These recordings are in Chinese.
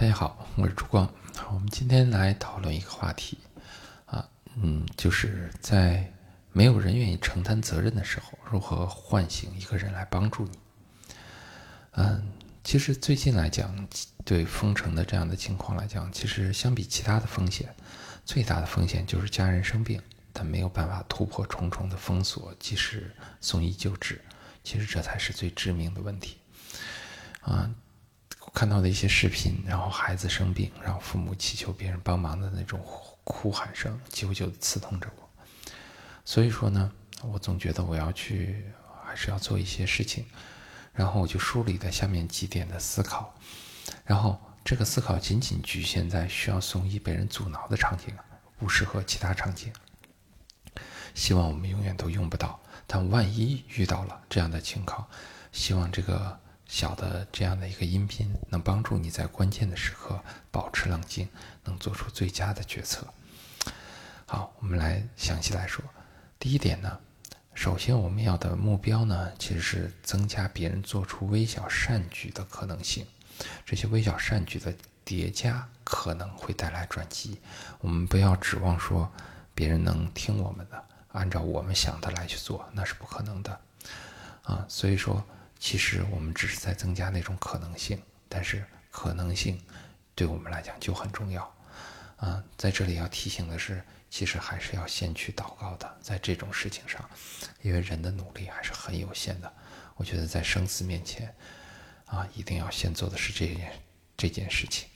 大家好，我是朱光。我们今天来讨论一个话题，啊，嗯，就是在没有人愿意承担责任的时候，如何唤醒一个人来帮助你。嗯，其实最近来讲，对封城的这样的情况来讲，其实相比其他的风险，最大的风险就是家人生病，他没有办法突破重重的封锁，及时送医救治。其实这才是最致命的问题。啊。看到的一些视频，然后孩子生病，然后父母祈求别人帮忙的那种哭喊声，久久的刺痛着我。所以说呢，我总觉得我要去，还是要做一些事情。然后我就梳理了下面几点的思考。然后这个思考仅仅局限在需要送医被人阻挠的场景，不适合其他场景。希望我们永远都用不到。但万一遇到了这样的情况，希望这个。小的这样的一个音频，能帮助你在关键的时刻保持冷静，能做出最佳的决策。好，我们来详细来说。第一点呢，首先我们要的目标呢，其实是增加别人做出微小善举的可能性。这些微小善举的叠加可能会带来转机。我们不要指望说别人能听我们的，按照我们想的来去做，那是不可能的。啊，所以说。其实我们只是在增加那种可能性，但是可能性对我们来讲就很重要。啊，在这里要提醒的是，其实还是要先去祷告的，在这种事情上，因为人的努力还是很有限的。我觉得在生死面前，啊，一定要先做的是这件这件事情。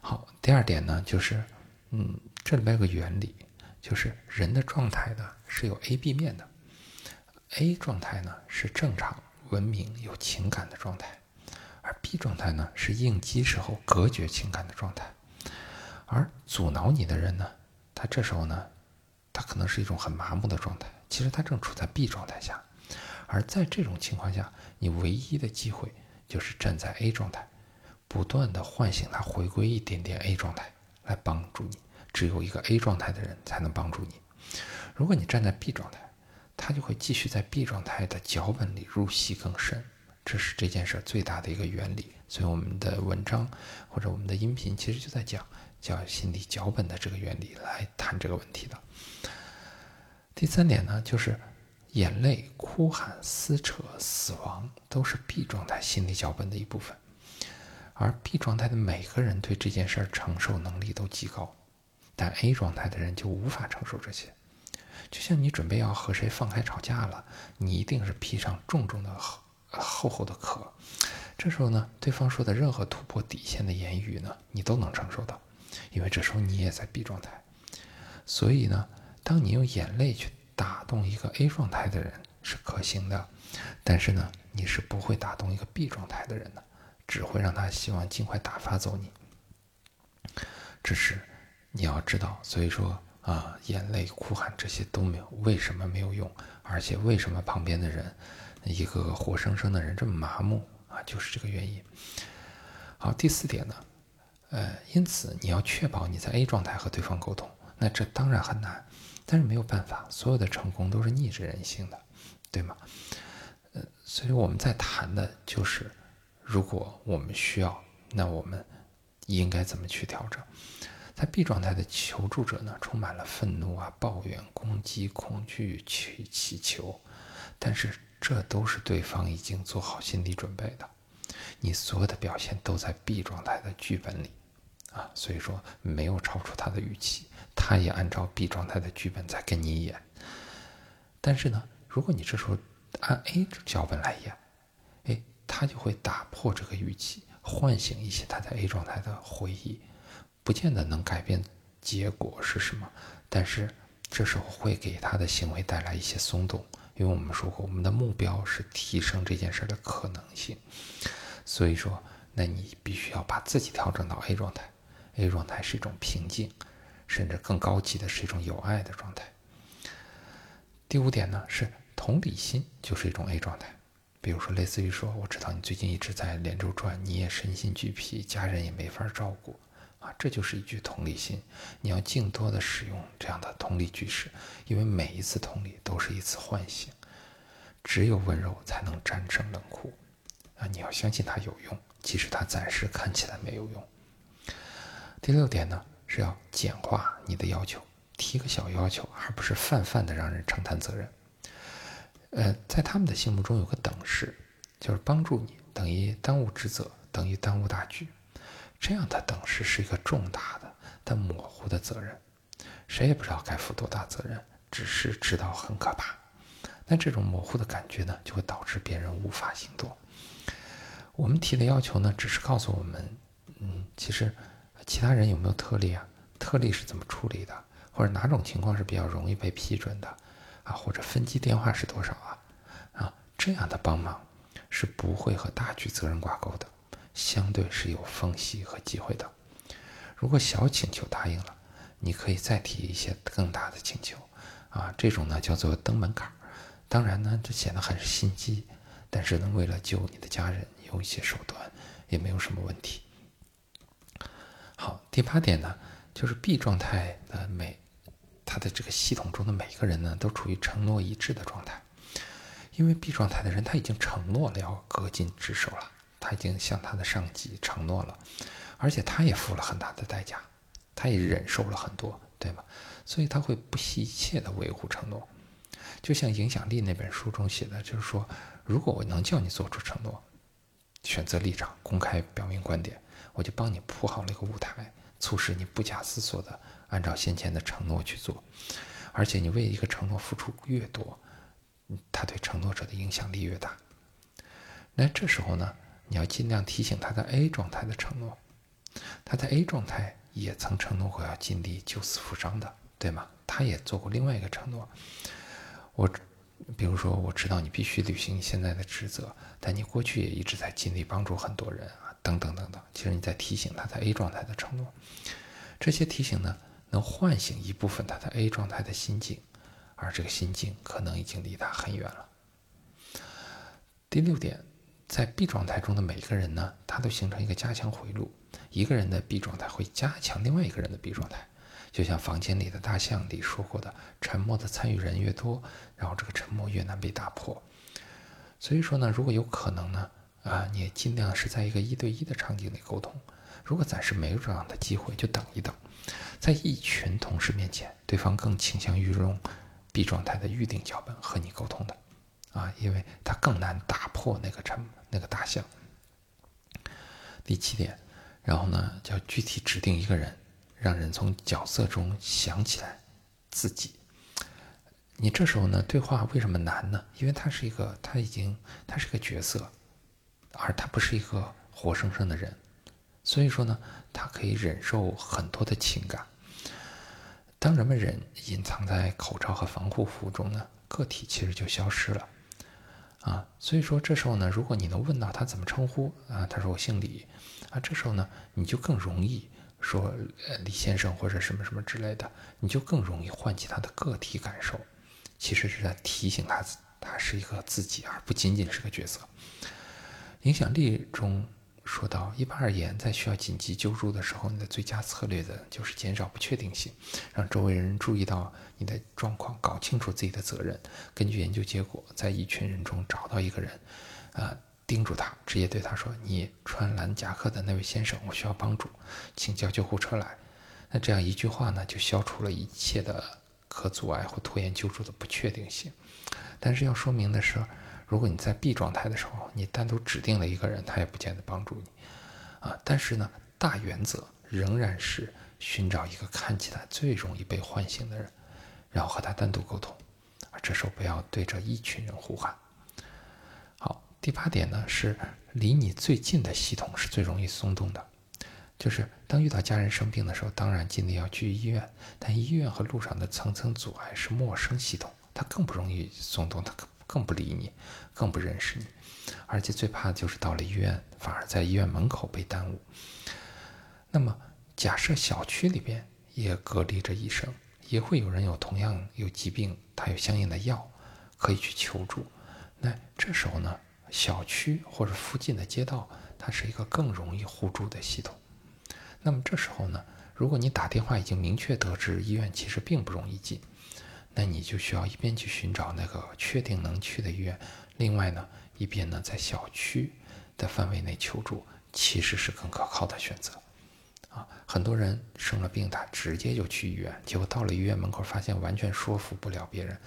好，第二点呢，就是，嗯，这里面有个原理，就是人的状态呢是有 A、B 面的，A 状态呢是正常。文明有情感的状态，而 B 状态呢是应激时候隔绝情感的状态，而阻挠你的人呢，他这时候呢，他可能是一种很麻木的状态，其实他正处在 B 状态下，而在这种情况下，你唯一的机会就是站在 A 状态，不断的唤醒他回归一点点 A 状态来帮助你，只有一个 A 状态的人才能帮助你，如果你站在 B 状态。他就会继续在 B 状态的脚本里入戏更深，这是这件事最大的一个原理。所以我们的文章或者我们的音频其实就在讲叫心理脚本的这个原理来谈这个问题的。第三点呢，就是眼泪、哭喊、撕扯、死亡都是 B 状态心理脚本的一部分，而 B 状态的每个人对这件事承受能力都极高，但 A 状态的人就无法承受这些。就像你准备要和谁放开吵架了，你一定是披上重重的厚厚的壳。这时候呢，对方说的任何突破底线的言语呢，你都能承受到，因为这时候你也在 B 状态。所以呢，当你用眼泪去打动一个 A 状态的人是可行的，但是呢，你是不会打动一个 B 状态的人的，只会让他希望尽快打发走你。这是你要知道，所以说。啊，眼泪、哭喊这些都没有，为什么没有用？而且为什么旁边的人，一个个活生生的人这么麻木啊？就是这个原因。好，第四点呢，呃，因此你要确保你在 A 状态和对方沟通，那这当然很难，但是没有办法，所有的成功都是逆着人性的，对吗？呃，所以我们在谈的就是，如果我们需要，那我们应该怎么去调整？在 B 状态的求助者呢，充满了愤怒啊、抱怨、攻击、恐惧、去祈求，但是这都是对方已经做好心理准备的。你所有的表现都在 B 状态的剧本里，啊，所以说没有超出他的预期，他也按照 B 状态的剧本在跟你演。但是呢，如果你这时候按 A 脚本来演，哎，他就会打破这个预期，唤醒一些他在 A 状态的回忆。不见得能改变结果是什么，但是这时候会给他的行为带来一些松动，因为我们说过，我们的目标是提升这件事的可能性，所以说，那你必须要把自己调整到 A 状态，A 状态是一种平静，甚至更高级的是一种有爱的状态。第五点呢是同理心，就是一种 A 状态，比如说类似于说，我知道你最近一直在连轴转，你也身心俱疲，家人也没法照顾。啊，这就是一句同理心。你要尽多的使用这样的同理句式，因为每一次同理都是一次唤醒。只有温柔才能战胜冷酷。啊，你要相信它有用，即使它暂时看起来没有用。第六点呢是要简化你的要求，提个小要求，而不是泛泛的让人承担责任。呃，在他们的心目中有个等式，就是帮助你等于耽误职责等于耽误大局，这样的等式是一个重大的但模糊的责任，谁也不知道该负多大责任，只是知道很可怕。那这种模糊的感觉呢，就会导致别人无法行动。我们提的要求呢，只是告诉我们，嗯，其实其他人有没有特例啊？特例是怎么处理的？或者哪种情况是比较容易被批准的？啊，或者分机电话是多少啊？啊，这样的帮忙是不会和大局责任挂钩的，相对是有缝隙和机会的。如果小请求答应了，你可以再提一些更大的请求，啊，这种呢叫做登门槛。当然呢，这显得很是心机，但是呢，为了救你的家人。有一些手段也没有什么问题。好，第八点呢，就是 B 状态的每，他的这个系统中的每一个人呢，都处于承诺一致的状态。因为 B 状态的人他已经承诺了要恪尽职守了，他已经向他的上级承诺了，而且他也付了很大的代价，他也忍受了很多，对吗？所以他会不惜一切的维护承诺。就像《影响力》那本书中写的，就是说，如果我能叫你做出承诺。选择立场，公开表明观点，我就帮你铺好了一个舞台，促使你不假思索的按照先前的承诺去做。而且你为一个承诺付出越多，他对承诺者的影响力越大。那这时候呢，你要尽量提醒他在 A 状态的承诺，他在 A 状态也曾承诺过要尽力救死扶伤的，对吗？他也做过另外一个承诺，我。比如说，我知道你必须履行你现在的职责，但你过去也一直在尽力帮助很多人啊，等等等等。其实你在提醒他在 A 状态的承诺，这些提醒呢，能唤醒一部分他在 A 状态的心境，而这个心境可能已经离他很远了。第六点，在 B 状态中的每一个人呢，他都形成一个加强回路，一个人的 B 状态会加强另外一个人的 B 状态。就像房间里的大象里说过的，沉默的参与人越多，然后这个沉默越难被打破。所以说呢，如果有可能呢，啊，你也尽量是在一个一对一的场景里沟通。如果暂时没有这样的机会，就等一等。在一群同事面前，对方更倾向于用 B 状态的预定脚本和你沟通的，啊，因为他更难打破那个沉那个大象。第七点，然后呢，叫具体指定一个人。让人从角色中想起来自己。你这时候呢，对话为什么难呢？因为他是一个，他已经，他是个角色，而他不是一个活生生的人。所以说呢，他可以忍受很多的情感。当人们忍隐藏在口罩和防护服中呢，个体其实就消失了。啊，所以说这时候呢，如果你能问到他怎么称呼啊，他说我姓李啊，这时候呢，你就更容易。说呃李先生或者什么什么之类的，你就更容易唤起他的个体感受，其实是在提醒他，他是一个自己，而不仅仅是个角色。影响力中说到，一般而言，在需要紧急救助的时候，你的最佳策略的就是减少不确定性，让周围人注意到你的状况，搞清楚自己的责任。根据研究结果，在一群人中找到一个人，啊。叮嘱他，直接对他说：“你穿蓝夹克的那位先生，我需要帮助，请叫救护车来。”那这样一句话呢，就消除了一切的可阻碍或拖延救助的不确定性。但是要说明的是，如果你在 B 状态的时候，你单独指定了一个人，他也不见得帮助你啊。但是呢，大原则仍然是寻找一个看起来最容易被唤醒的人，然后和他单独沟通，啊这时候不要对着一群人呼喊。好第八点呢，是离你最近的系统是最容易松动的，就是当遇到家人生病的时候，当然尽力要去医院，但医院和路上的层层阻碍是陌生系统，它更不容易松动，它更不理你，更不认识你，而且最怕的就是到了医院，反而在医院门口被耽误。那么假设小区里边也隔离着医生，也会有人有同样有疾病，他有相应的药可以去求助，那这时候呢？小区或者附近的街道，它是一个更容易互助的系统。那么这时候呢，如果你打电话已经明确得知医院其实并不容易进，那你就需要一边去寻找那个确定能去的医院，另外呢，一边呢在小区的范围内求助，其实是更可靠的选择。啊，很多人生了病，他直接就去医院，结果到了医院门口，发现完全说服不了别人，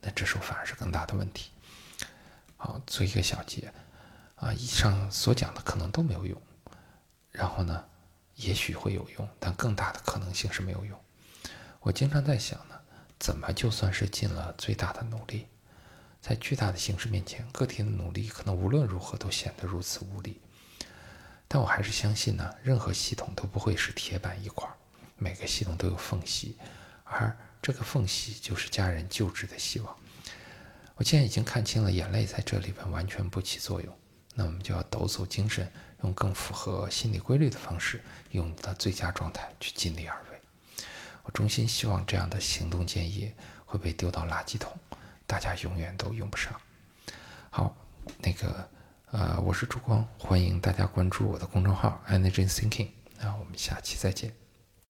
那这时候反而是更大的问题。好，做一个小结啊，以上所讲的可能都没有用，然后呢，也许会有用，但更大的可能性是没有用。我经常在想呢，怎么就算是尽了最大的努力，在巨大的形势面前，个体的努力可能无论如何都显得如此无力。但我还是相信呢，任何系统都不会是铁板一块，每个系统都有缝隙，而这个缝隙就是家人救治的希望。我既然已经看清了眼泪在这里边完全不起作用，那我们就要抖擞精神，用更符合心理规律的方式，用你的最佳状态去尽力而为。我衷心希望这样的行动建议会被丢到垃圾桶，大家永远都用不上。好，那个呃，我是朱光，欢迎大家关注我的公众号 Energy Thinking。那我们下期再见。